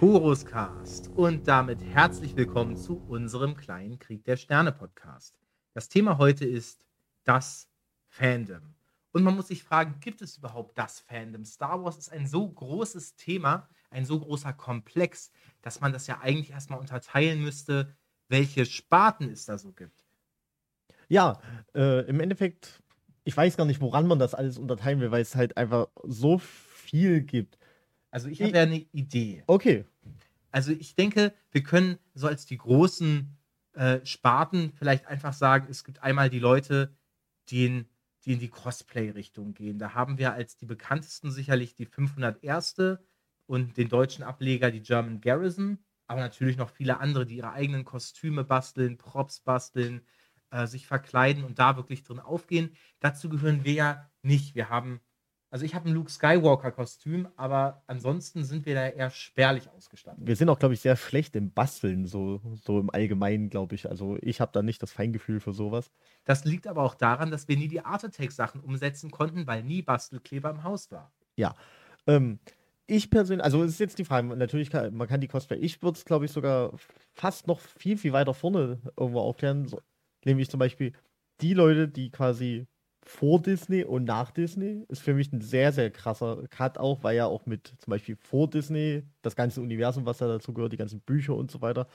Choruscast und damit herzlich willkommen zu unserem kleinen Krieg der Sterne Podcast. Das Thema heute ist das Fandom. Und man muss sich fragen, gibt es überhaupt das Fandom? Star Wars ist ein so großes Thema, ein so großer Komplex, dass man das ja eigentlich erstmal unterteilen müsste, welche Sparten es da so gibt. Ja, äh, im Endeffekt, ich weiß gar nicht, woran man das alles unterteilen will, weil es halt einfach so viel gibt. Also ich habe ja eine Idee. Okay. Also ich denke, wir können so als die großen äh, Sparten vielleicht einfach sagen, es gibt einmal die Leute, die in, die in die Cosplay-Richtung gehen. Da haben wir als die bekanntesten sicherlich die 501. und den deutschen Ableger die German Garrison, aber natürlich noch viele andere, die ihre eigenen Kostüme basteln, Props basteln, äh, sich verkleiden und da wirklich drin aufgehen. Dazu gehören wir ja nicht. Wir haben also ich habe ein Luke Skywalker-Kostüm, aber ansonsten sind wir da eher spärlich ausgestattet. Wir sind auch, glaube ich, sehr schlecht im Basteln, so, so im Allgemeinen, glaube ich. Also ich habe da nicht das Feingefühl für sowas. Das liegt aber auch daran, dass wir nie die Art Attack-Sachen umsetzen konnten, weil nie Bastelkleber im Haus war. Ja. Ähm, ich persönlich, also es ist jetzt die Frage, natürlich kann man kann die Cosplay, ich würde es, glaube ich, sogar fast noch viel, viel weiter vorne irgendwo aufklären. So, nämlich zum Beispiel die Leute, die quasi vor Disney und nach Disney ist für mich ein sehr, sehr krasser Cut auch, weil ja auch mit zum Beispiel vor Disney, das ganze Universum, was da dazu gehört, die ganzen Bücher und so weiter,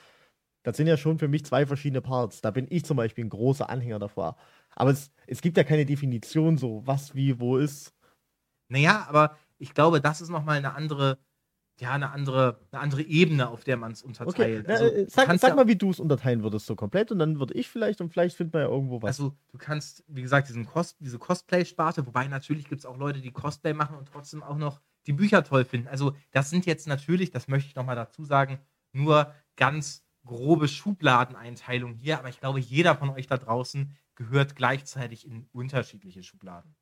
das sind ja schon für mich zwei verschiedene Parts. Da bin ich zum Beispiel ein großer Anhänger davor. Aber es, es gibt ja keine Definition so, was wie wo ist. Naja, aber ich glaube, das ist nochmal eine andere ja, eine andere, eine andere Ebene, auf der man es unterteilt. Okay. Also, äh, sag, sag ja, mal, wie du es unterteilen würdest, so komplett, und dann würde ich vielleicht und vielleicht findet man ja irgendwo was. Also, du kannst, wie gesagt, diesen Cos diese Cosplay-Sparte, wobei natürlich gibt es auch Leute, die Cosplay machen und trotzdem auch noch die Bücher toll finden. Also, das sind jetzt natürlich, das möchte ich nochmal dazu sagen, nur ganz grobe Schubladeneinteilungen hier, aber ich glaube, jeder von euch da draußen gehört gleichzeitig in unterschiedliche Schubladen.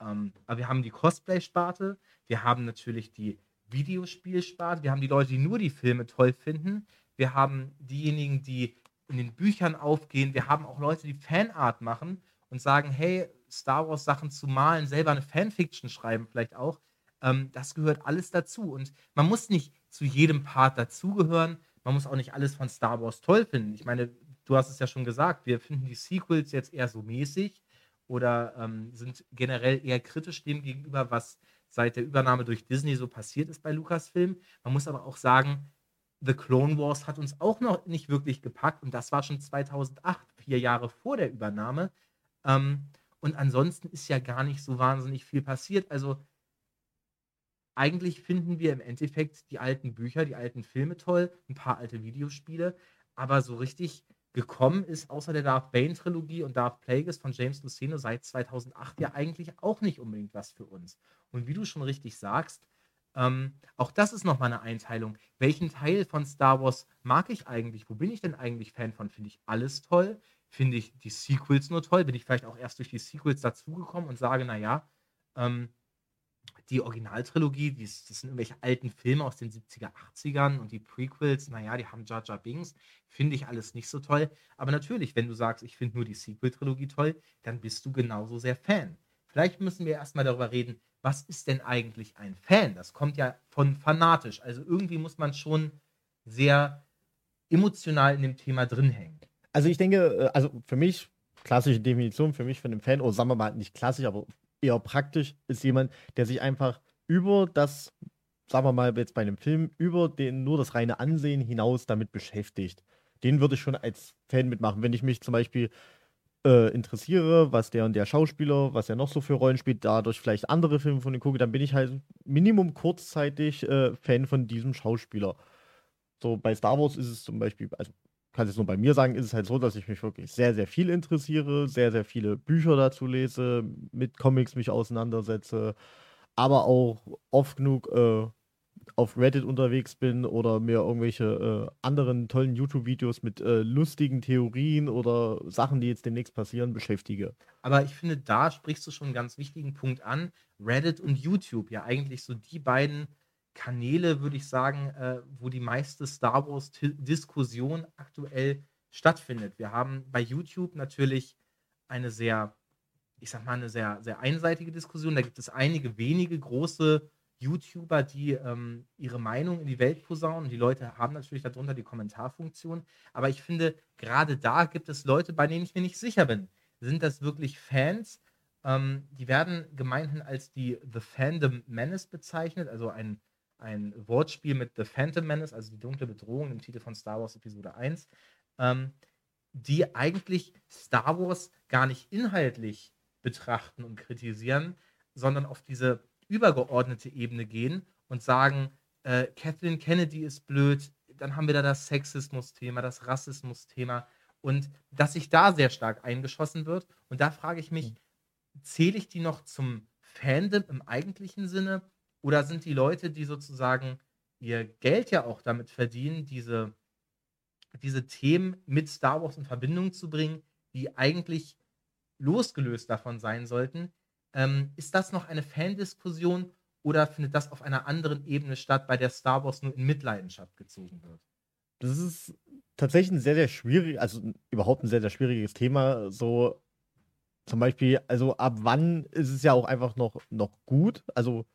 Ähm, aber wir haben die Cosplay-Sparte, wir haben natürlich die Videospielsparte, wir haben die Leute, die nur die Filme toll finden, wir haben diejenigen, die in den Büchern aufgehen, wir haben auch Leute, die Fanart machen und sagen, hey, Star Wars Sachen zu malen, selber eine Fanfiction schreiben vielleicht auch. Ähm, das gehört alles dazu. Und man muss nicht zu jedem Part dazugehören, man muss auch nicht alles von Star Wars toll finden. Ich meine, du hast es ja schon gesagt, wir finden die Sequels jetzt eher so mäßig oder ähm, sind generell eher kritisch dem gegenüber, was seit der Übernahme durch Disney so passiert ist bei Lucasfilm. Man muss aber auch sagen, The Clone Wars hat uns auch noch nicht wirklich gepackt und das war schon 2008, vier Jahre vor der Übernahme. Ähm, und ansonsten ist ja gar nicht so wahnsinnig viel passiert. Also eigentlich finden wir im Endeffekt die alten Bücher, die alten Filme toll, ein paar alte Videospiele, aber so richtig gekommen ist, außer der Darth Bane-Trilogie und Darth Plagueis von James Luceno seit 2008 ja eigentlich auch nicht unbedingt was für uns. Und wie du schon richtig sagst, ähm, auch das ist nochmal eine Einteilung. Welchen Teil von Star Wars mag ich eigentlich? Wo bin ich denn eigentlich Fan von? Finde ich alles toll? Finde ich die Sequels nur toll? Bin ich vielleicht auch erst durch die Sequels dazugekommen und sage, naja, ähm, die Originaltrilogie, die das sind irgendwelche alten Filme aus den 70er, 80ern und die Prequels, naja, die haben Jar Jar Binks, finde ich alles nicht so toll. Aber natürlich, wenn du sagst, ich finde nur die Sequel-Trilogie toll, dann bist du genauso sehr Fan. Vielleicht müssen wir erstmal darüber reden, was ist denn eigentlich ein Fan? Das kommt ja von fanatisch. Also irgendwie muss man schon sehr emotional in dem Thema drin hängen. Also ich denke, äh, also für mich, klassische Definition für mich von einem Fan, oder sagen wir mal nicht klassisch, aber eher praktisch ist jemand, der sich einfach über das, sagen wir mal jetzt bei einem Film, über den nur das reine Ansehen hinaus damit beschäftigt. Den würde ich schon als Fan mitmachen. Wenn ich mich zum Beispiel äh, interessiere, was der und der Schauspieler, was er noch so für Rollen spielt, dadurch vielleicht andere Filme von ihm gucke, dann bin ich halt Minimum kurzzeitig äh, Fan von diesem Schauspieler. So bei Star Wars ist es zum Beispiel, also kann es nur bei mir sagen, ist es halt so, dass ich mich wirklich sehr, sehr viel interessiere, sehr, sehr viele Bücher dazu lese, mit Comics mich auseinandersetze, aber auch oft genug äh, auf Reddit unterwegs bin oder mir irgendwelche äh, anderen tollen YouTube-Videos mit äh, lustigen Theorien oder Sachen, die jetzt demnächst passieren, beschäftige. Aber ich finde, da sprichst du schon einen ganz wichtigen Punkt an. Reddit und YouTube, ja eigentlich so die beiden Kanäle, würde ich sagen, äh, wo die meiste Star Wars-Diskussion aktuell stattfindet. Wir haben bei YouTube natürlich eine sehr, ich sag mal, eine sehr, sehr einseitige Diskussion. Da gibt es einige wenige große YouTuber, die ähm, ihre Meinung in die Welt posaunen. Die Leute haben natürlich darunter die Kommentarfunktion. Aber ich finde, gerade da gibt es Leute, bei denen ich mir nicht sicher bin. Sind das wirklich Fans? Ähm, die werden gemeinhin als die The Fandom Menace bezeichnet, also ein, ein Wortspiel mit The Phantom Menace, also die dunkle Bedrohung im Titel von Star Wars Episode 1, ähm, die eigentlich Star Wars gar nicht inhaltlich betrachten und kritisieren, sondern auf diese übergeordnete Ebene gehen und sagen, äh, Kathleen Kennedy ist blöd, dann haben wir da das Sexismus-Thema, das Rassismus-Thema und dass sich da sehr stark eingeschossen wird. Und da frage ich mich, mhm. zähle ich die noch zum Fandom im eigentlichen Sinne oder sind die Leute, die sozusagen ihr Geld ja auch damit verdienen, diese, diese Themen mit Star Wars in Verbindung zu bringen, die eigentlich losgelöst davon sein sollten, ähm, ist das noch eine Fandiskussion oder findet das auf einer anderen Ebene statt, bei der Star Wars nur in Mitleidenschaft gezogen wird? Das ist tatsächlich ein sehr, sehr schwierig, also überhaupt ein sehr, sehr schwieriges Thema. So zum Beispiel, also ab wann ist es ja auch einfach noch, noch gut? Also,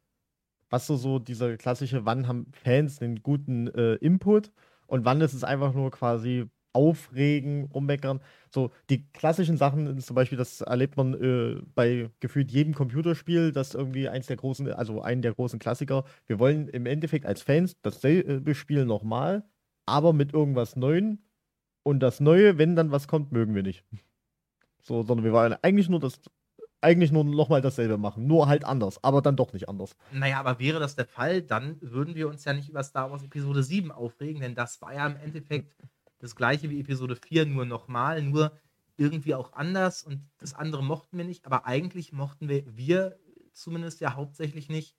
was so, so dieser klassische, wann haben Fans einen guten äh, Input und wann ist es einfach nur quasi aufregen, rummeckern. So, die klassischen Sachen, zum Beispiel, das erlebt man äh, bei gefühlt jedem Computerspiel, das irgendwie eins der großen, also einen der großen Klassiker. Wir wollen im Endeffekt als Fans dasselbe Spiel nochmal, aber mit irgendwas Neuem. Und das Neue, wenn dann was kommt, mögen wir nicht. So, sondern wir wollen eigentlich nur das, eigentlich nur nochmal dasselbe machen, nur halt anders, aber dann doch nicht anders. Naja, aber wäre das der Fall, dann würden wir uns ja nicht über Star Wars Episode 7 aufregen, denn das war ja im Endeffekt das gleiche wie Episode 4, nur nochmal, nur irgendwie auch anders und das andere mochten wir nicht, aber eigentlich mochten wir, wir zumindest ja hauptsächlich nicht,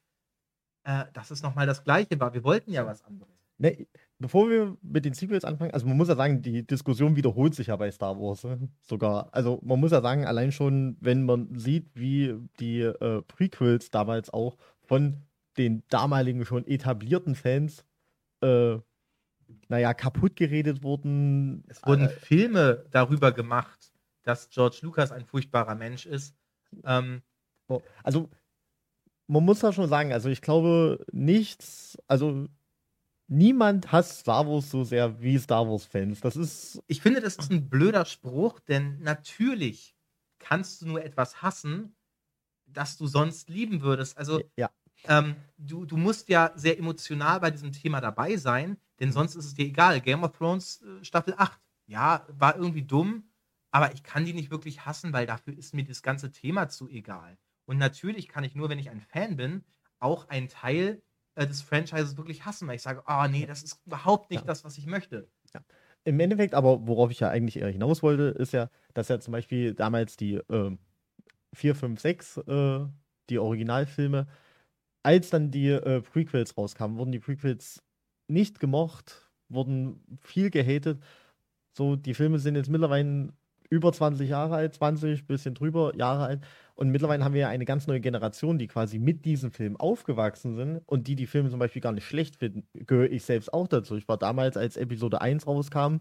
äh, dass es nochmal das gleiche war. Wir wollten ja was anderes. Ne, bevor wir mit den Sequels anfangen, also man muss ja sagen, die Diskussion wiederholt sich ja bei Star Wars ne? sogar. Also man muss ja sagen, allein schon, wenn man sieht, wie die äh, Prequels damals auch von den damaligen schon etablierten Fans äh, naja, kaputt geredet wurden. Es wurden äh, Filme darüber gemacht, dass George Lucas ein furchtbarer Mensch ist. Ähm, also, man muss da schon sagen, also ich glaube, nichts, also niemand hasst Star Wars so sehr wie Star Wars-Fans. Das ist. Ich finde, das ist ein blöder Spruch, denn natürlich kannst du nur etwas hassen, das du sonst lieben würdest. Also, ja. ähm, du, du musst ja sehr emotional bei diesem Thema dabei sein, denn sonst ist es dir egal. Game of Thrones äh, Staffel 8, ja, war irgendwie dumm, aber ich kann die nicht wirklich hassen, weil dafür ist mir das ganze Thema zu egal. Und natürlich kann ich nur, wenn ich ein Fan bin, auch einen Teil äh, des Franchises wirklich hassen, weil ich sage, oh nee, das ist überhaupt nicht ja. das, was ich möchte. Ja. Im Endeffekt, aber worauf ich ja eigentlich eher hinaus wollte, ist ja, dass ja zum Beispiel damals die äh, 4, 5, 6, äh, die Originalfilme, als dann die äh, Prequels rauskamen, wurden die Prequels nicht gemocht, wurden viel gehatet. So, die Filme sind jetzt mittlerweile über 20 Jahre alt, 20, bisschen drüber Jahre alt. Und mittlerweile haben wir ja eine ganz neue Generation, die quasi mit diesem Film aufgewachsen sind und die die Filme zum Beispiel gar nicht schlecht finden. Gehöre ich selbst auch dazu. Ich war damals, als Episode 1 rauskam,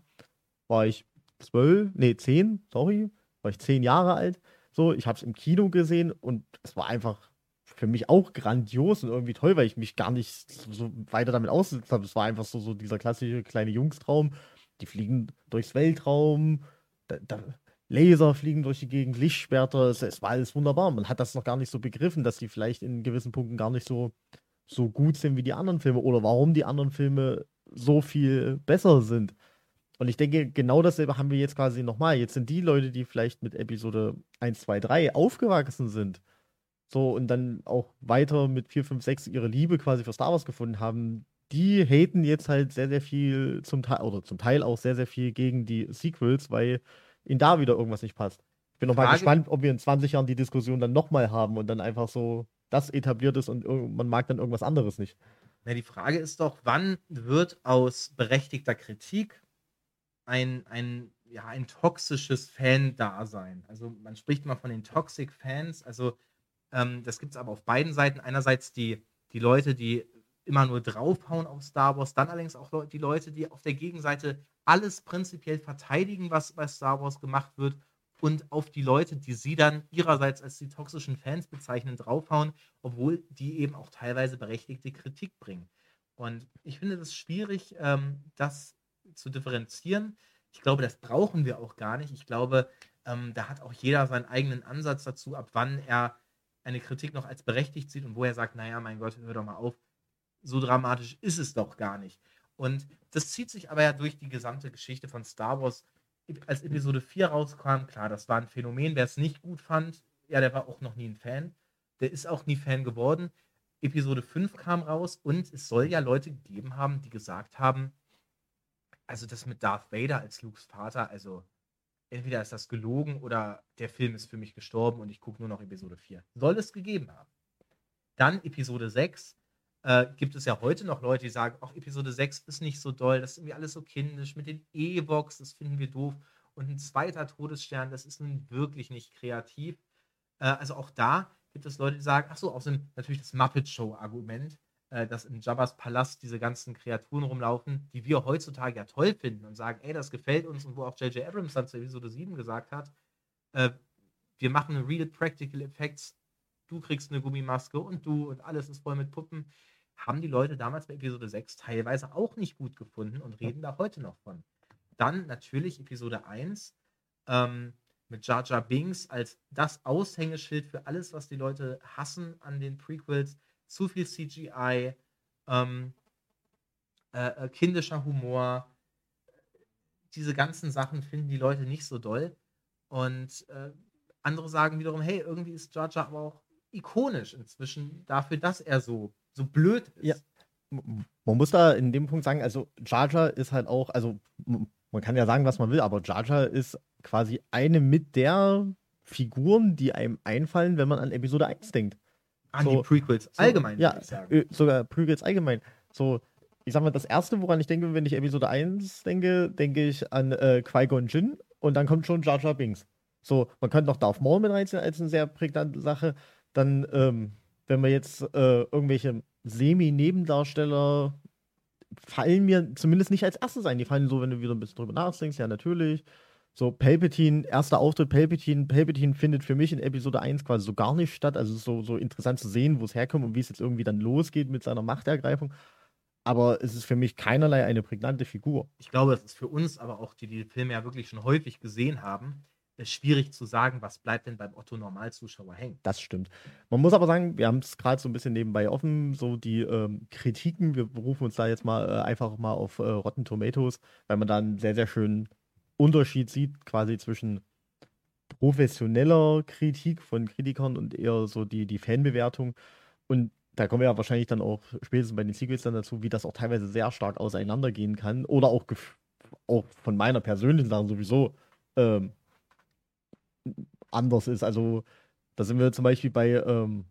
war ich 12, nee, 10, sorry, war ich 10 Jahre alt. So, ich habe es im Kino gesehen und es war einfach für mich auch grandios und irgendwie toll, weil ich mich gar nicht so weiter damit ausgesetzt habe. Es war einfach so, so dieser klassische kleine Jungstraum. Die fliegen durchs Weltraum, da, da, Laser fliegen durch die Gegend, Lichtschwerter, es, es, war alles wunderbar. Man hat das noch gar nicht so begriffen, dass die vielleicht in gewissen Punkten gar nicht so, so gut sind wie die anderen Filme oder warum die anderen Filme so viel besser sind. Und ich denke, genau dasselbe haben wir jetzt quasi nochmal. Jetzt sind die Leute, die vielleicht mit Episode 1, 2, 3 aufgewachsen sind, so und dann auch weiter mit 4, 5, 6 ihre Liebe quasi für Star Wars gefunden haben, die haten jetzt halt sehr, sehr viel zum Teil, oder zum Teil auch sehr, sehr viel gegen die Sequels, weil ihnen da wieder irgendwas nicht passt. Ich bin nochmal gespannt, ob wir in 20 Jahren die Diskussion dann nochmal haben und dann einfach so das etabliert ist und man mag dann irgendwas anderes nicht. Na, die Frage ist doch, wann wird aus berechtigter Kritik ein, ein, ja, ein toxisches Fan-Dasein? Also man spricht mal von den Toxic Fans, also ähm, das gibt es aber auf beiden Seiten. Einerseits die, die Leute, die immer nur draufhauen auf Star Wars, dann allerdings auch die Leute, die auf der Gegenseite alles prinzipiell verteidigen, was bei Star Wars gemacht wird und auf die Leute, die sie dann ihrerseits als die toxischen Fans bezeichnen, draufhauen, obwohl die eben auch teilweise berechtigte Kritik bringen. Und ich finde das schwierig, ähm, das zu differenzieren. Ich glaube, das brauchen wir auch gar nicht. Ich glaube, ähm, da hat auch jeder seinen eigenen Ansatz dazu, ab wann er eine Kritik noch als berechtigt sieht und wo er sagt, naja, mein Gott, hör doch mal auf, so dramatisch ist es doch gar nicht. Und das zieht sich aber ja durch die gesamte Geschichte von Star Wars. Als Episode 4 rauskam, klar, das war ein Phänomen. Wer es nicht gut fand, ja, der war auch noch nie ein Fan. Der ist auch nie Fan geworden. Episode 5 kam raus und es soll ja Leute gegeben haben, die gesagt haben, also das mit Darth Vader als Lukes Vater, also entweder ist das gelogen oder der Film ist für mich gestorben und ich gucke nur noch Episode 4. Soll es gegeben haben. Dann Episode 6 äh, gibt es ja heute noch Leute, die sagen, auch Episode 6 ist nicht so doll, das ist irgendwie alles so kindisch mit den Evox, das finden wir doof. Und ein zweiter Todesstern, das ist nun wirklich nicht kreativ. Äh, also auch da gibt es Leute, die sagen, ach so, außerdem natürlich das Muppet Show-Argument, äh, dass in Jabba's Palast diese ganzen Kreaturen rumlaufen, die wir heutzutage ja toll finden und sagen, ey, das gefällt uns und wo auch J.J. Abrams dann zu Episode 7 gesagt hat, äh, wir machen Real Practical Effects, du kriegst eine Gummimaske und du und alles ist voll mit Puppen, haben die Leute damals bei Episode 6 teilweise auch nicht gut gefunden und reden da heute noch von. Dann natürlich Episode 1 ähm, mit Jar Jar Binks als das Aushängeschild für alles, was die Leute hassen an den Prequels zu viel CGI, ähm, äh, äh, kindischer Humor. Diese ganzen Sachen finden die Leute nicht so doll. Und äh, andere sagen wiederum, hey, irgendwie ist Jar Jar aber auch ikonisch inzwischen dafür, dass er so, so blöd ist. Ja. Man muss da in dem Punkt sagen, also Jar Jar ist halt auch, also man kann ja sagen, was man will, aber Jar Jar ist quasi eine mit der Figuren, die einem einfallen, wenn man an Episode 1 denkt. An so, die Prequels allgemein, so, ja, äh, sogar Prequels allgemein. So, ich sag mal, das erste, woran ich denke, wenn ich Episode 1 denke, denke ich an äh, Qui-Gon Jinn und dann kommt schon Jar Jar Binks. So, man könnte noch Darth Maul mit reinziehen als eine sehr prägnante Sache. Dann, ähm, wenn wir jetzt äh, irgendwelche Semi-Nebendarsteller fallen mir zumindest nicht als erstes ein. Die fallen so, wenn du wieder ein bisschen drüber nachdenkst, ja, natürlich. So, Palpatine, erster Auftritt Palpatine. Palpatine findet für mich in Episode 1 quasi so gar nicht statt. Also es ist so, so interessant zu sehen, wo es herkommt und wie es jetzt irgendwie dann losgeht mit seiner Machtergreifung. Aber es ist für mich keinerlei eine prägnante Figur. Ich glaube, es ist für uns, aber auch die, die Filme ja wirklich schon häufig gesehen haben, schwierig zu sagen, was bleibt denn beim Otto-Normalzuschauer hängen. Das stimmt. Man muss aber sagen, wir haben es gerade so ein bisschen nebenbei offen, so die ähm, Kritiken. Wir berufen uns da jetzt mal äh, einfach mal auf äh, Rotten Tomatoes, weil man da einen sehr, sehr schönen Unterschied sieht, quasi zwischen professioneller Kritik von Kritikern und eher so die, die Fanbewertung. Und da kommen wir ja wahrscheinlich dann auch spätestens bei den Sequels dann dazu, wie das auch teilweise sehr stark auseinandergehen kann. Oder auch, auch von meiner persönlichen Sache sowieso ähm, anders ist. Also da sind wir zum Beispiel bei ähm,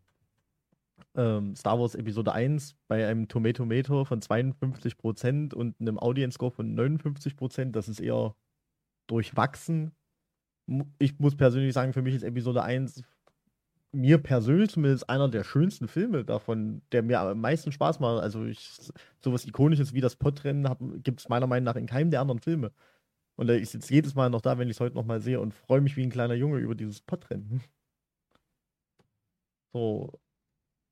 ähm, Star Wars Episode 1 bei einem Tomato Meter von 52% und einem Audience Score von 59%. Das ist eher durchwachsen. Ich muss persönlich sagen, für mich ist Episode 1 mir persönlich zumindest einer der schönsten Filme davon, der mir am meisten Spaß macht. Also ich, sowas Ikonisches wie das Podrennen gibt es meiner Meinung nach in keinem der anderen Filme. Und ich sitze jedes Mal noch da, wenn ich es heute nochmal sehe und freue mich wie ein kleiner Junge über dieses Podrennen. So,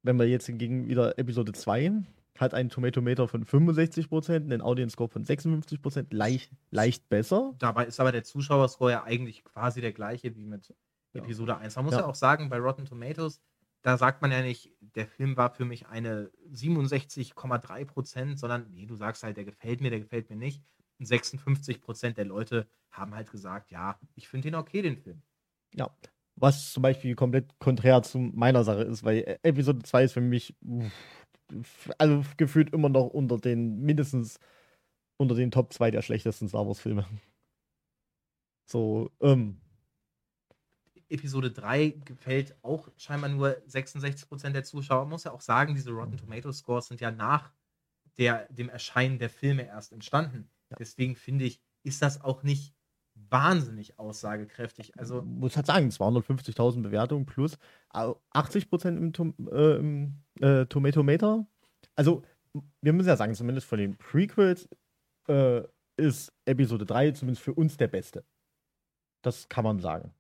wenn wir jetzt hingegen wieder Episode 2 hat einen Tomatometer von 65%, einen Audience Score von 56%, leicht, leicht besser. Dabei ist aber der Zuschauerscore ja eigentlich quasi der gleiche wie mit Episode ja. 1. Man muss ja. ja auch sagen, bei Rotten Tomatoes, da sagt man ja nicht, der Film war für mich eine 67,3%, sondern nee, du sagst halt, der gefällt mir, der gefällt mir nicht. Und 56% der Leute haben halt gesagt, ja, ich finde ihn okay, den Film. Ja, was zum Beispiel komplett konträr zu meiner Sache ist, weil Episode 2 ist für mich also gefühlt immer noch unter den, mindestens unter den Top 2 der schlechtesten Star Wars-Filme. So, ähm. Episode 3 gefällt auch scheinbar nur 66% der Zuschauer. Man muss ja auch sagen, diese Rotten Tomatoes Scores sind ja nach der, dem Erscheinen der Filme erst entstanden. Ja. Deswegen finde ich, ist das auch nicht wahnsinnig aussagekräftig. Also muss halt sagen, 250.000 Bewertungen plus 80 im, Tom, äh, im äh, Tomatometer. Also wir müssen ja sagen, zumindest von den Prequels äh, ist Episode 3 zumindest für uns der beste. Das kann man sagen.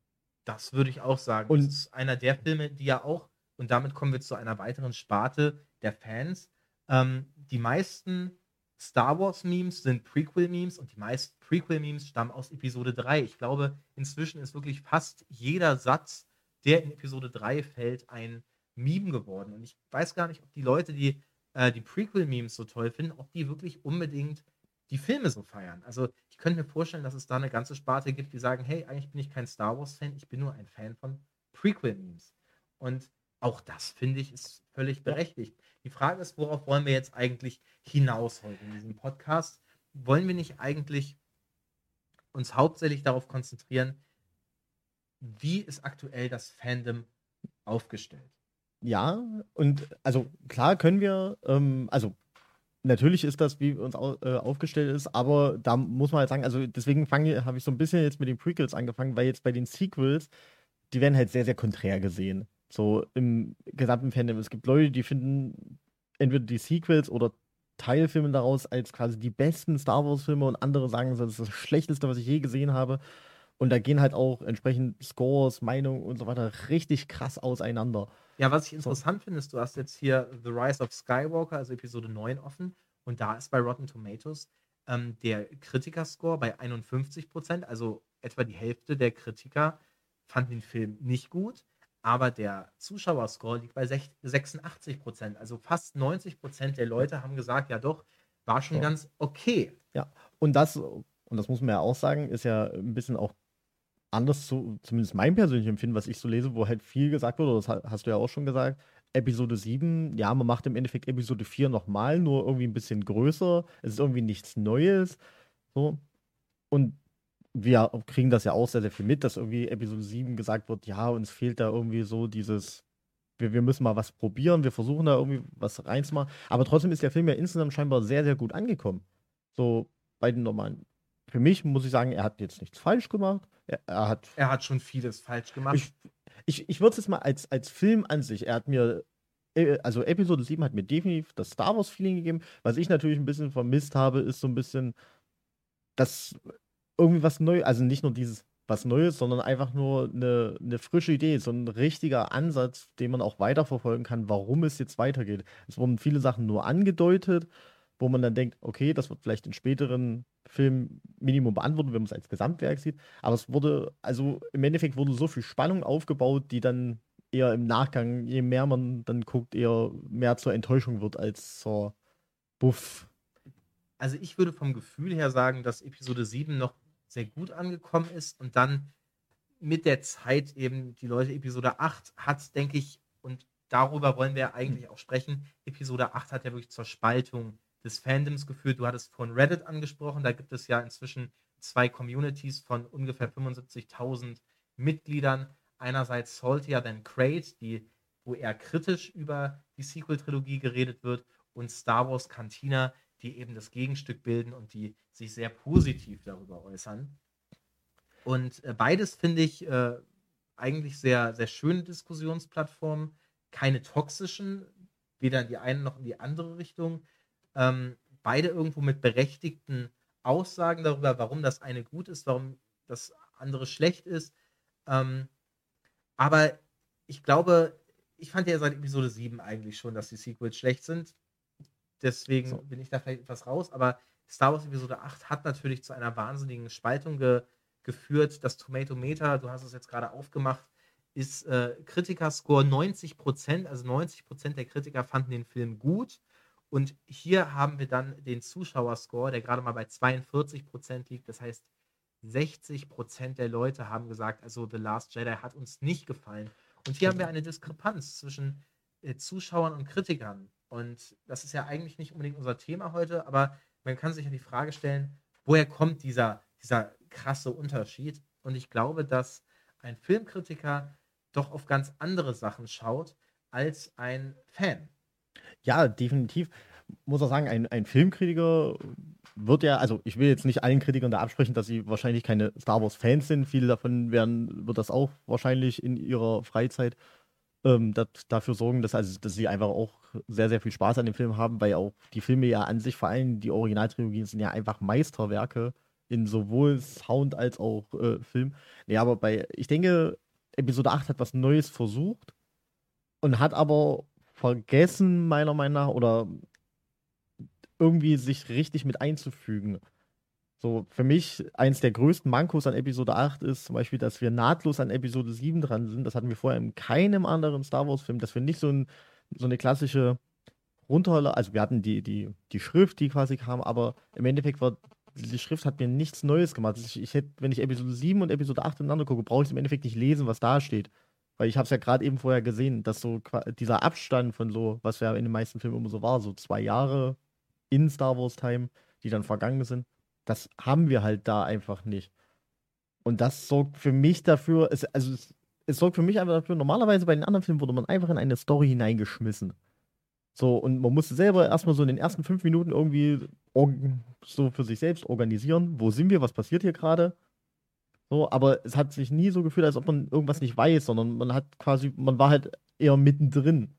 Das würde ich auch sagen. Und- das ist einer der Filme, die ja auch, und damit kommen wir zu einer weiteren Sparte der Fans. Ähm, die meisten Star Wars-Memes sind Prequel-Memes und die meisten Prequel-Memes stammen aus Episode 3. Ich glaube, inzwischen ist wirklich fast jeder Satz, der in Episode 3 fällt, ein Meme geworden. Und ich weiß gar nicht, ob die Leute, die äh, die Prequel-Memes so toll finden, ob die wirklich unbedingt die Filme so feiern. Also ich könnte mir vorstellen, dass es da eine ganze Sparte gibt, die sagen, hey, eigentlich bin ich kein Star Wars-Fan, ich bin nur ein Fan von Prequel-Memes. Und auch das, finde ich, ist völlig berechtigt. Die Frage ist, worauf wollen wir jetzt eigentlich hinaus heute in diesem Podcast? Wollen wir nicht eigentlich uns hauptsächlich darauf konzentrieren, wie ist aktuell das Fandom aufgestellt? Ja, und also klar können wir, ähm, also natürlich ist das, wie uns au äh, aufgestellt ist, aber da muss man halt sagen, also deswegen habe ich so ein bisschen jetzt mit den Prequels angefangen, weil jetzt bei den Sequels, die werden halt sehr, sehr konträr gesehen. So im gesamten Fandom. Es gibt Leute, die finden entweder die Sequels oder Teilfilme daraus als quasi die besten Star Wars-Filme und andere sagen, das ist das Schlechteste, was ich je gesehen habe. Und da gehen halt auch entsprechend Scores, Meinungen und so weiter richtig krass auseinander. Ja, was ich interessant finde, ist, du hast jetzt hier The Rise of Skywalker, also Episode 9 offen. Und da ist bei Rotten Tomatoes ähm, der Kritikerscore bei 51%, also etwa die Hälfte der Kritiker fanden den Film nicht gut. Aber der Zuschauerscore liegt bei sech- 86%. Also fast 90% der Leute haben gesagt, ja doch, war schon Ja. ganz okay. Und das, und das muss man ja auch sagen, ist ja ein bisschen auch anders zu, zumindest mein persönliches Empfinden, was ich so lese, wo halt viel gesagt wurde, das ha- hast du ja auch schon gesagt, Episode 7, ja, man macht im Endeffekt Episode 4 nochmal, nur irgendwie ein bisschen größer, es ist irgendwie nichts Neues, so. Und wir kriegen das ja auch sehr, sehr viel mit, dass irgendwie Episode 7 gesagt wird, ja, uns fehlt da irgendwie so dieses, wir, wir müssen mal was probieren, wir versuchen da irgendwie was reinzumachen, aber trotzdem ist der Film ja insgesamt scheinbar sehr, sehr gut angekommen. So bei den normalen. Für mich muss ich sagen, er hat jetzt nichts falsch gemacht. Er, er hat. Er hat schon vieles falsch gemacht. Ich, ich, ich würde es jetzt mal als, als Film an sich. Er hat mir. äh, Also Episode 7 hat mir definitiv das Star Wars-Feeling gegeben. Was ich natürlich ein bisschen vermisst habe, ist so ein bisschen das irgendwie was Neues, also nicht nur dieses was Neues, sondern einfach nur eine, eine frische Idee, so ein richtiger Ansatz, den man auch weiterverfolgen kann, warum es jetzt weitergeht. Es wurden viele Sachen nur angedeutet, wo man dann denkt, okay, das wird vielleicht in späteren Filmen Minimum beantwortet, wenn man es als Gesamtwerk sieht. Aber es wurde, also im Endeffekt wurde so viel Spannung aufgebaut, die dann eher im Nachgang, je mehr man dann guckt, eher mehr zur Enttäuschung wird als zur Buff. Also ich würde vom Gefühl her sagen, dass Episode 7 noch sehr gut angekommen ist und dann mit der Zeit eben die Leute Episode 8 hat, denke ich, und darüber wollen wir eigentlich auch sprechen. Episode 8 hat ja wirklich zur Spaltung des Fandoms geführt. Du hattest von Reddit angesprochen, da gibt es ja inzwischen zwei Communities von ungefähr 75.000 Mitgliedern. Einerseits Saltier Than Crate, die, wo eher kritisch über die Sequel-Trilogie geredet wird, und Star Wars Cantina, die eben das Gegenstück bilden und die sich sehr positiv darüber äußern. Und äh, beides finde ich äh, eigentlich sehr, sehr schöne Diskussionsplattformen, keine toxischen, weder in die eine noch in die andere Richtung. Ähm, beide irgendwo mit berechtigten Aussagen darüber, warum das eine gut ist, warum das andere schlecht ist. Ähm, aber ich glaube, ich fand ja seit Episode 7 eigentlich schon, dass die Sequels schlecht sind. Deswegen So. bin ich da vielleicht etwas raus. Aber Star Wars Episode 8 hat natürlich zu einer wahnsinnigen Spaltung ge geführt. Das Tomatometer, du hast es jetzt gerade aufgemacht, ist äh, Kritikerscore 90 Prozent. Also 90 Prozent der Kritiker fanden den Film gut. Und hier haben wir dann den Zuschauerscore, der gerade mal bei 42 Prozent liegt. Das heißt, 60 Prozent der Leute haben gesagt, also The Last Jedi hat uns nicht gefallen. Und hier haben wir eine Diskrepanz zwischen äh, Zuschauern und Kritikern. Und das ist ja eigentlich nicht unbedingt unser Thema heute, aber man kann sich ja die Frage stellen, woher kommt dieser, dieser krasse Unterschied? Und ich glaube, dass ein Filmkritiker doch auf ganz andere Sachen schaut als ein Fan. Ja, definitiv. Muss auch sagen, ein, ein Filmkritiker wird ja, also ich will jetzt nicht allen Kritikern da absprechen, dass sie wahrscheinlich keine Star Wars-Fans sind. Viele davon werden, wird das auch wahrscheinlich in ihrer Freizeit ähm, dat, dafür sorgen, dass, also, dass sie einfach auch sehr, sehr viel Spaß an dem Film haben, weil auch die Filme ja an sich, vor allem die Originaltrilogien, sind ja einfach Meisterwerke in sowohl Sound als auch äh, Film. Nee, aber bei, ich denke, Episode 8 hat was Neues versucht und hat aber vergessen, meiner Meinung nach, oder irgendwie sich richtig mit einzufügen. So, für mich eins der größten Mankos an Episode 8 ist zum Beispiel, dass wir nahtlos an Episode 7 dran sind. Das hatten wir vorher in keinem anderen Star Wars-Film, dass wir nicht so, ein, so eine klassische Runterrolle, also wir hatten die, die, die Schrift, die quasi kam, aber im Endeffekt war die Schrift hat mir nichts Neues gemacht. Ich, ich hätte, wenn ich Episode 7 und Episode 8 ineinander gucke, brauche ich im Endeffekt nicht lesen, was da steht. Weil ich habe es ja gerade eben vorher gesehen, dass so dieser Abstand von so, was ja in den meisten Filmen immer so war, so zwei Jahre in Star Wars Time, die dann vergangen sind, das haben wir halt da einfach nicht. Und das sorgt für mich dafür, es, also es, es sorgt für mich einfach dafür, normalerweise bei den anderen Filmen wurde man einfach in eine Story hineingeschmissen. So, und man musste selber erstmal so in den ersten fünf Minuten irgendwie so für sich selbst organisieren. Wo sind wir? Was passiert hier gerade? So, aber es hat sich nie so gefühlt, als ob man irgendwas nicht weiß, sondern man hat quasi, man war halt eher mittendrin.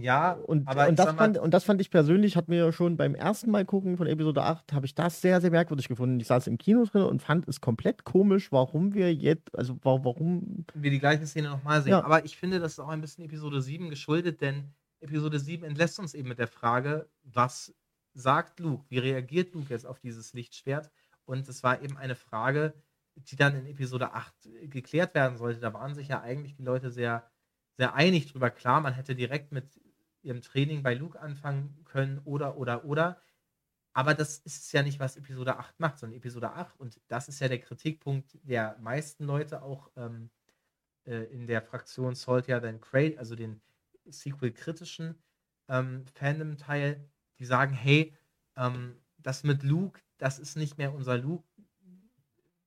Ja, und, aber und, das fand, und das fand ich persönlich, hat mir schon beim ersten Mal gucken von Episode 8, habe ich das sehr, sehr merkwürdig gefunden. Ich saß im Kino drin und fand es komplett komisch, warum wir jetzt, also warum. Wir die gleiche Szene nochmal sehen. Ja. Aber ich finde, das ist auch ein bisschen Episode 7 geschuldet, denn Episode 7 entlässt uns eben mit der Frage, was sagt Luke? Wie reagiert Luke jetzt auf dieses Lichtschwert? Und es war eben eine Frage, die dann in Episode 8 geklärt werden sollte. Da waren sich ja eigentlich die Leute sehr sehr einig drüber. Klar, man hätte direkt mit ihrem Training bei Luke anfangen können oder, oder, oder. Aber das ist ja nicht, was Episode 8 macht, sondern Episode 8, und das ist ja der Kritikpunkt der meisten Leute auch ähm, äh, in der Fraktion Salt ja dann Cray, also den Sequel-kritischen ähm, Fandom-Teil, die sagen, hey, ähm, das mit Luke, das ist nicht mehr unser Luke,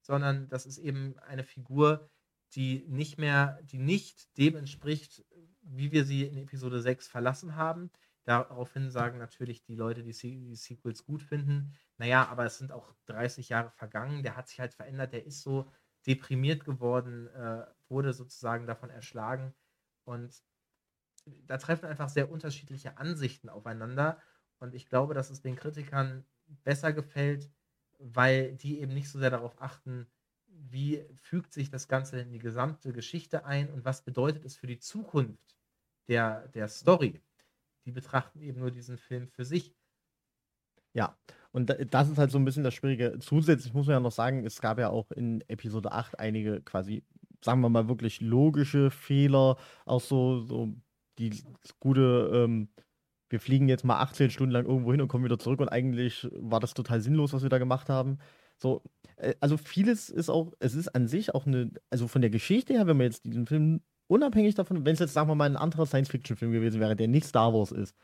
sondern das ist eben eine Figur, die nicht mehr, die nicht dem entspricht, wie wir sie in Episode 6 verlassen haben. Daraufhin sagen natürlich die Leute, die, die Sequels gut finden, naja, aber es sind auch 30 Jahre vergangen, der hat sich halt verändert, der ist so deprimiert geworden, äh, wurde sozusagen davon erschlagen. Und da treffen einfach sehr unterschiedliche Ansichten aufeinander. Und ich glaube, dass es den Kritikern besser gefällt, weil die eben nicht so sehr darauf achten, wie fügt sich das Ganze in die gesamte Geschichte ein und was bedeutet es für die Zukunft der, der Story. Die betrachten eben nur diesen Film für sich. Ja, und das ist halt so ein bisschen das Schwierige. Zusätzlich muss man ja noch sagen, es gab ja auch in Episode 8 einige quasi, sagen wir mal, wirklich logische Fehler, auch so, so die gute, ähm, wir fliegen jetzt mal 18 Stunden lang irgendwo hin und kommen wieder zurück und eigentlich war das total sinnlos, was wir da gemacht haben. So, äh, also vieles ist auch, es ist an sich auch eine, also von der Geschichte her, wenn man jetzt diesen Film unabhängig davon, wenn es jetzt, sagen wir mal, ein anderer Science-Fiction-Film gewesen wäre, der nicht Star Wars ist,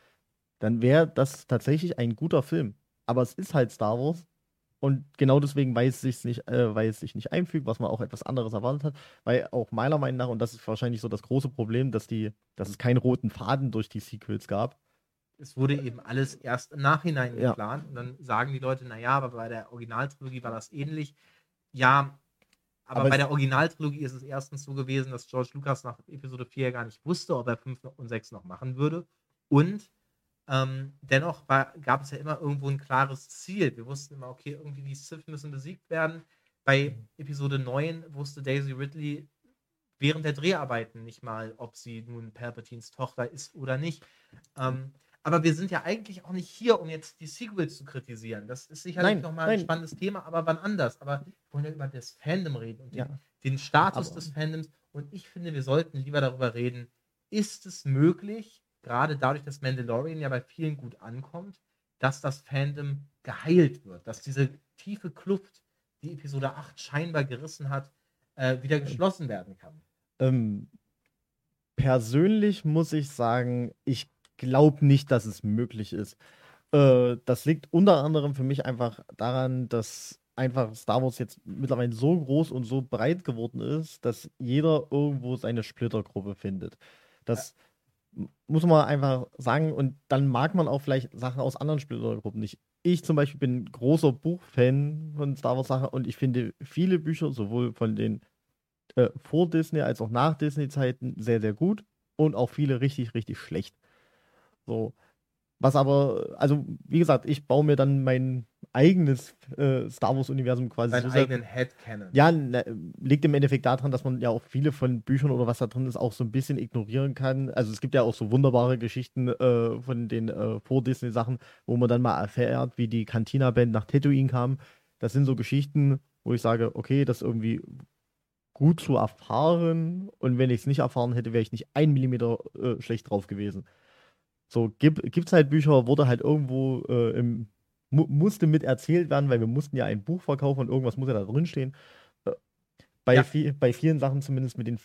dann wäre das tatsächlich ein guter Film. Aber es ist halt Star Wars. Und genau deswegen, weil es sich nicht, äh, weil es sich nicht einfügt, was man auch etwas anderes erwartet hat, weil auch meiner Meinung nach, und das ist wahrscheinlich so das große Problem, dass die, dass es keinen roten Faden durch die Sequels gab es wurde eben alles erst im Nachhinein ja. geplant. Und dann sagen die Leute, naja, aber bei der Originaltrilogie war das ähnlich. Ja, aber, aber bei der Originaltrilogie ist es erstens so gewesen, dass George Lucas nach Episode 4 gar nicht wusste, ob er 5 und 6 noch machen würde. Und ähm, dennoch gab es ja immer irgendwo ein klares Ziel. Wir wussten immer, okay, irgendwie die Sith müssen besiegt werden. Bei Episode 9 wusste Daisy Ridley während der Dreharbeiten nicht mal, ob sie nun Palpatines Tochter ist oder nicht. Ähm, aber wir sind ja eigentlich auch nicht hier, um jetzt die Sequels zu kritisieren. Das ist sicherlich nochmal ein spannendes Thema, aber wann anders. Aber wir wollen ja über das Fandom reden und ja. den, den, Status aber. des Fandoms. Und ich finde, wir sollten lieber darüber reden, ist es möglich, gerade dadurch, dass Mandalorian ja bei vielen gut ankommt, dass das Fandom geheilt wird, dass diese tiefe Kluft, die Episode 8 scheinbar gerissen hat, äh, wieder geschlossen werden kann. Ähm, persönlich muss ich sagen, ich glaube nicht, dass es möglich ist. Äh, das liegt unter anderem für mich einfach daran, dass einfach Star Wars jetzt mittlerweile so groß und so breit geworden ist, dass jeder irgendwo seine Splittergruppe findet. Das ja. muss man einfach sagen und dann mag man auch vielleicht Sachen aus anderen Splittergruppen nicht. Ich zum Beispiel bin großer Buchfan von Star Wars Sachen und ich finde viele Bücher, sowohl von den äh, vor Disney als auch nach Disney-Zeiten, sehr, sehr gut und auch viele richtig, richtig schlecht. So. Was aber, also wie gesagt, ich baue mir dann mein eigenes äh, Star Wars-Universum quasi. Seinen so eigenen Headcanon. ja, ne, liegt im Endeffekt daran, dass man ja auch viele von Büchern oder was da drin ist, auch so ein bisschen ignorieren kann. Also es gibt ja auch so wunderbare Geschichten äh, von den äh, Vor-Disney-Sachen, wo man dann mal erfährt, wie die Cantina-Band nach Tatooine kam. Das sind so Geschichten, wo ich sage, okay, das ist irgendwie gut zu erfahren und wenn ich es nicht erfahren hätte, wäre ich nicht ein Millimeter äh, schlecht drauf gewesen. So, gibt es halt Bücher, wurde halt irgendwo äh, im, mu musste mit erzählt werden, weil wir mussten ja ein Buch verkaufen und irgendwas muss ja da drin stehen. Äh, Bei, Ja. vi bei vielen Sachen, zumindest mit den,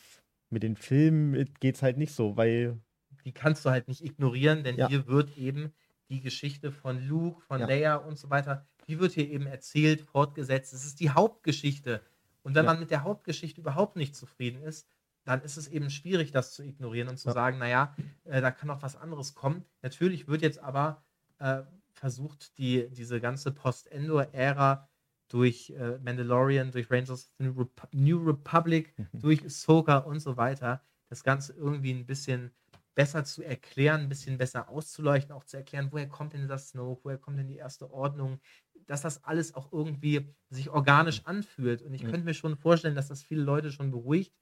mit den Filmen, geht es halt nicht so, weil die kannst du halt nicht ignorieren, denn Ja. hier wird eben die Geschichte von Luke, von Ja. Leia und so weiter, die wird hier eben erzählt, fortgesetzt. Es ist die Hauptgeschichte. Und wenn man mit der Hauptgeschichte überhaupt nicht zufrieden ist, dann ist es eben schwierig, das zu ignorieren und zu Ja. sagen, naja, äh, da kann noch was anderes kommen. Natürlich wird jetzt aber äh, versucht, die, diese ganze Post-Endor-Ära durch äh, Mandalorian, durch Rangers of the New, Rep New Republic, durch Ahsoka und so weiter, das Ganze irgendwie ein bisschen besser zu erklären, ein bisschen besser auszuleuchten, auch zu erklären, woher kommt denn das Snoke, woher kommt denn die erste Ordnung, dass das alles auch irgendwie sich organisch anfühlt. Und ich Mhm. könnte mir schon vorstellen, dass das viele Leute schon beruhigt.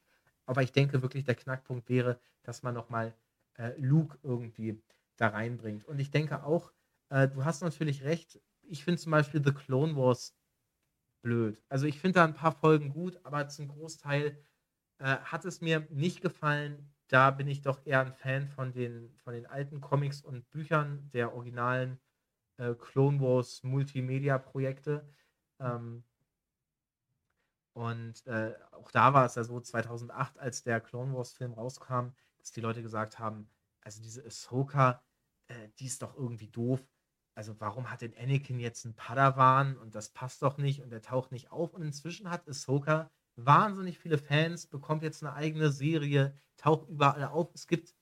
Aber ich denke wirklich, der Knackpunkt wäre, dass man nochmal äh, Luke irgendwie da reinbringt. Und ich denke auch, äh, du hast natürlich recht, ich finde zum Beispiel The Clone Wars blöd. Also ich finde da ein paar Folgen gut, aber zum Großteil äh, hat es mir nicht gefallen. Da bin ich doch eher ein Fan von den, von den alten Comics und Büchern der originalen äh, Clone Wars Multimedia-Projekte. Ähm, und äh, auch da war es ja so, 2008, als der Clone Wars-Film rauskam, dass die Leute gesagt haben, also diese Ahsoka, äh, die ist doch irgendwie doof. Also warum hat denn Anakin jetzt einen Padawan und das passt doch nicht und der taucht nicht auf. Und inzwischen hat Ahsoka wahnsinnig viele Fans, bekommt jetzt eine eigene Serie, taucht überall auf. Es gibt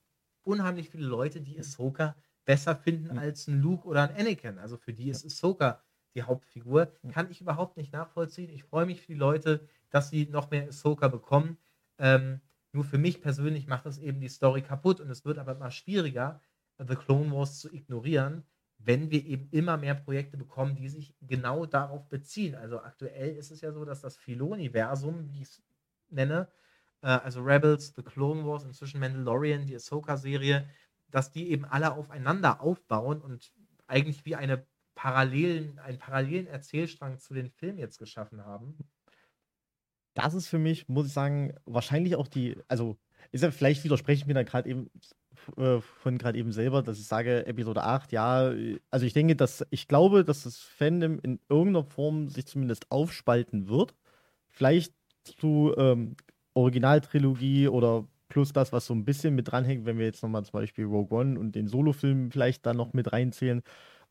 unheimlich viele Leute, die Ahsoka besser finden Mhm. als ein Luke oder ein Anakin. Also für die ist Ahsoka die Hauptfigur. Mhm. Kann ich überhaupt nicht nachvollziehen. Ich freue mich für die Leute, dass sie noch mehr Ahsoka bekommen. Ähm, nur für mich persönlich macht das eben die Story kaputt und es wird aber immer schwieriger, The Clone Wars zu ignorieren, wenn wir eben immer mehr Projekte bekommen, die sich genau darauf beziehen. Also aktuell ist es ja so, dass das Filoniversum, wie ich es nenne, äh, also Rebels, The Clone Wars, inzwischen Mandalorian, die Ahsoka-Serie, dass die eben alle aufeinander aufbauen und eigentlich wie eine parallelen, einen parallelen Erzählstrang zu den Filmen jetzt geschaffen haben. das ist für mich, muss ich sagen, wahrscheinlich auch die, also ist ja vielleicht widerspreche ich mir da gerade eben äh, von gerade eben selber, dass ich sage, Episode 8, ja, also ich denke, dass ich glaube, dass das Fandom in irgendeiner Form sich zumindest aufspalten wird. Vielleicht zu ähm, Originaltrilogie oder plus das, was so ein bisschen mit dranhängt, wenn wir jetzt nochmal zum Beispiel Rogue One und den Solo-Film vielleicht dann noch mit reinzählen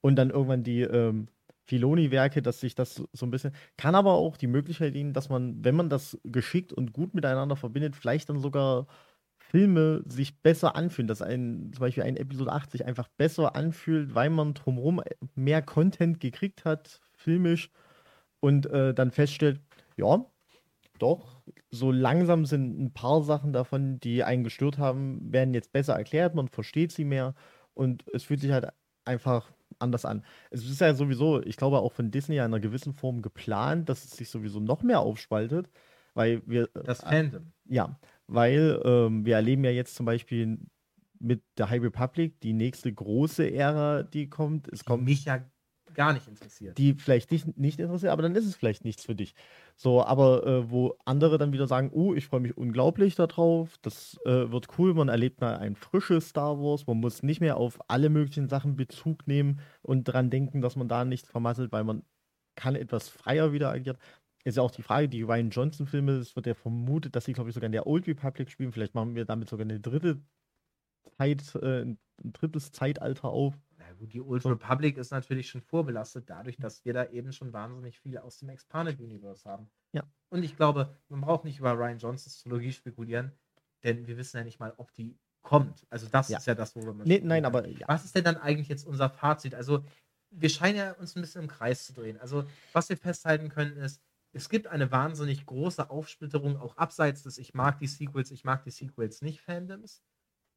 und dann irgendwann die ähm, Filoni-Werke, dass sich das so, ein bisschen. Kann aber auch die Möglichkeit dienen, dass man, wenn man das geschickt und gut miteinander verbindet, vielleicht dann sogar Filme sich besser anfühlen, dass ein, zum Beispiel ein Episode 8 sich einfach besser anfühlt, weil man drumherum mehr Content gekriegt hat, filmisch, und äh, dann feststellt, ja, doch, so langsam sind ein paar Sachen davon, die einen gestört haben, werden jetzt besser erklärt, man versteht sie mehr und es fühlt sich halt einfach anders an. Es ist ja sowieso, ich glaube auch von Disney ja in einer gewissen Form geplant, dass es sich sowieso noch mehr aufspaltet, weil wir. Das äh, Fandom. ja, weil ähm, wir erleben ja jetzt zum Beispiel mit der High Republic die nächste große Ära, die kommt. Es kommt mich ja gar nicht interessiert. die vielleicht dich nicht interessiert, aber dann ist es vielleicht nichts für dich. So, aber äh, wo andere dann wieder sagen, oh, ich freue mich unglaublich darauf, das äh, wird cool, man erlebt mal ein frisches Star Wars, man muss nicht mehr auf alle möglichen Sachen Bezug nehmen und dran denken, dass man da nichts vermasselt, weil man kann etwas freier wieder agieren. Ist ja auch die Frage, die Ryan Johnson-Filme, es wird ja vermutet, dass sie, glaube ich, sogar in der Old Republic spielen. Vielleicht machen wir damit sogar eine dritte Zeit, äh, ein drittes Zeitalter auf. Gut, die Old. Republic ist natürlich schon vorbelastet, dadurch, dass wir da eben schon wahnsinnig viel aus dem Expanded Universe haben. Ja. Und ich glaube, man braucht nicht über Ryan Johnsons Trilogie spekulieren, denn wir wissen ja nicht mal, ob die kommt. Also das Ja. ist ja das, worüber man Nee, nein, aber ja. Was ist denn dann eigentlich jetzt unser Fazit? Also, wir scheinen ja uns ein bisschen im Kreis zu drehen. Also, was wir festhalten können, ist, es gibt eine wahnsinnig große Aufsplitterung, auch abseits des Ich mag die Sequels, ich mag die Sequels nicht Fandoms.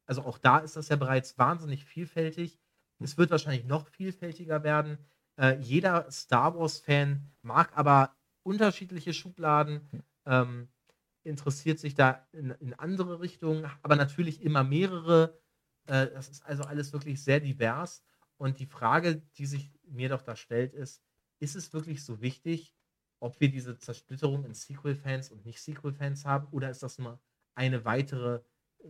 Also, auch da ist das ja bereits wahnsinnig vielfältig. Es wird wahrscheinlich noch vielfältiger werden. Äh, jeder Star Wars-Fan mag aber unterschiedliche Schubladen, ähm, interessiert sich da in, in, andere Richtungen, aber natürlich immer mehrere. Äh, das ist also alles wirklich sehr divers. Und die Frage, die sich mir doch da stellt, ist, ist es wirklich so wichtig, ob wir diese Zersplitterung in Sequel-Fans und Nicht-Sequel-Fans haben, oder ist das nur eine weitere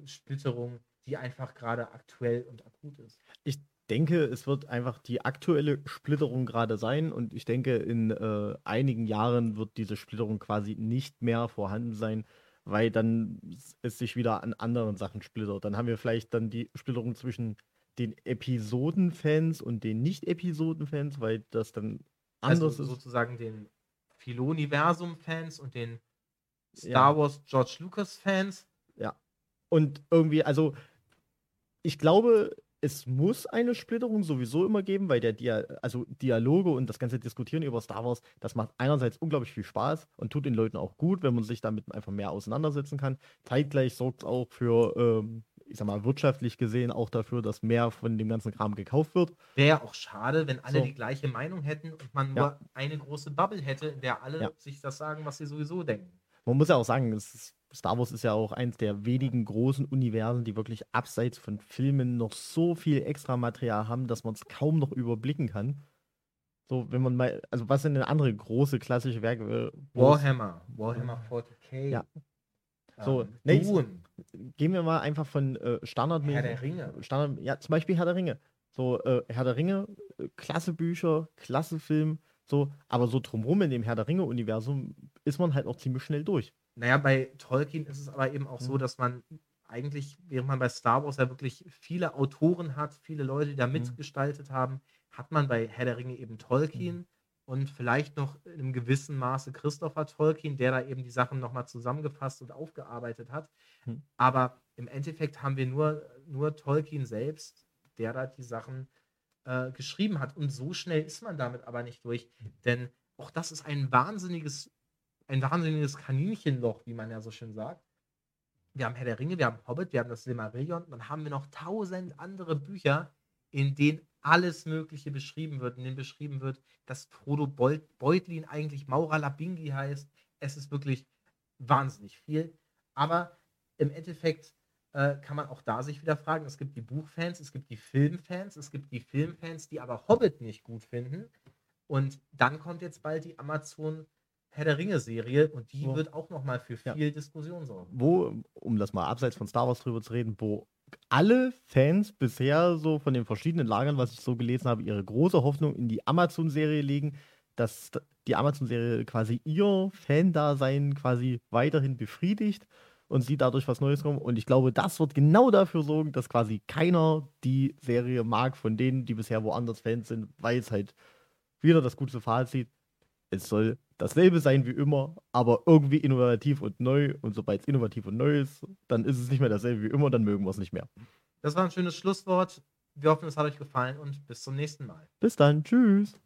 Splitterung, die einfach gerade aktuell und akut ist? Ich denke, es wird einfach die aktuelle Splitterung gerade sein und ich denke, in äh, einigen Jahren wird diese Splitterung quasi nicht mehr vorhanden sein, weil dann es sich wieder an anderen Sachen splittert. Dann haben wir vielleicht dann die Splitterung zwischen den Episodenfans und den Nicht-Episoden-Fans, weil das dann also anders also ist. sozusagen den Philo-Universum-Fans und den Star ja. Wars George Lucas-Fans. Ja. Und irgendwie, also ich glaube, es muss eine Splitterung sowieso immer geben, weil der Dia also Dialoge und das ganze Diskutieren über Star Wars, das macht einerseits unglaublich viel Spaß und tut den Leuten auch gut, wenn man sich damit einfach mehr auseinandersetzen kann. Zeitgleich sorgt es auch für ähm, ich sag mal, wirtschaftlich gesehen auch dafür, dass mehr von dem ganzen Kram gekauft wird. Wäre ja auch schade, wenn alle so. die gleiche Meinung hätten und man nur ja. eine große Bubble hätte, in der alle ja. sich das sagen, was sie sowieso denken. Man muss ja auch sagen, ist, Star Wars ist ja auch eins der wenigen großen Universen, die wirklich abseits von Filmen noch so viel extra Material haben, dass man es kaum noch überblicken kann. So, wenn man mal, also was sind denn andere große klassische Werke? Warhammer, Warhammer 40k. Ja, so, ähm, nee, gehen wir mal einfach von äh, Standard. Herr der Ringe. Standard, ja, zum Beispiel Herr der Ringe. So, äh, Herr der Ringe, äh, klasse Bücher, klasse Film, so, aber so drumherum in dem Herr der Ringe-Universum ist man halt auch ziemlich schnell durch. Naja, bei Tolkien ist es aber eben auch mhm. so, dass man eigentlich, während man bei Star Wars ja wirklich viele Autoren hat, viele Leute, die da mhm. mitgestaltet haben, hat man bei Herr der Ringe eben Tolkien. Mhm und vielleicht noch in einem gewissen Maße Christopher Tolkien, der da eben die Sachen nochmal zusammengefasst und aufgearbeitet hat. Hm. Aber im Endeffekt haben wir nur, nur Tolkien selbst, der da die Sachen äh, geschrieben hat. Und so schnell ist man damit aber nicht durch, denn auch das ist ein wahnsinniges, ein wahnsinniges Kaninchenloch, wie man ja so schön sagt. Wir haben Herr der Ringe, wir haben Hobbit, wir haben das Silmarillion, dann haben wir noch tausend andere Bücher, in denen alles Mögliche beschrieben wird, in dem beschrieben wird, dass Frodo Beutlin eigentlich Maura Labingi heißt. Es ist wirklich wahnsinnig viel. Aber im Endeffekt äh, kann man auch da sich wieder fragen, es gibt die Buchfans, es gibt die Filmfans, es gibt die Filmfans, die aber Hobbit nicht gut finden. Und dann kommt jetzt bald die Amazon Herr der Ringe-Serie und die wo, wird auch nochmal für viel ja. Diskussion sorgen. Wo, um das mal abseits von Star Wars drüber zu reden, wo alle Fans bisher so von den verschiedenen Lagern, was ich so gelesen habe, ihre große Hoffnung in die Amazon-Serie legen, dass die Amazon-Serie quasi ihr Fan-Dasein quasi weiterhin befriedigt und sie dadurch was Neues kommen. Und ich glaube, das wird genau dafür sorgen, dass quasi keiner die Serie mag von denen, die bisher woanders Fans sind, weil es halt wieder das gute Fazit, es soll dasselbe sein wie immer, aber irgendwie innovativ und neu. Und sobald es innovativ und neu ist, dann ist es nicht mehr dasselbe wie immer, dann mögen wir es nicht mehr. Das war ein schönes Schlusswort. Wir hoffen, es hat euch gefallen und bis zum nächsten Mal. Bis dann. Tschüss.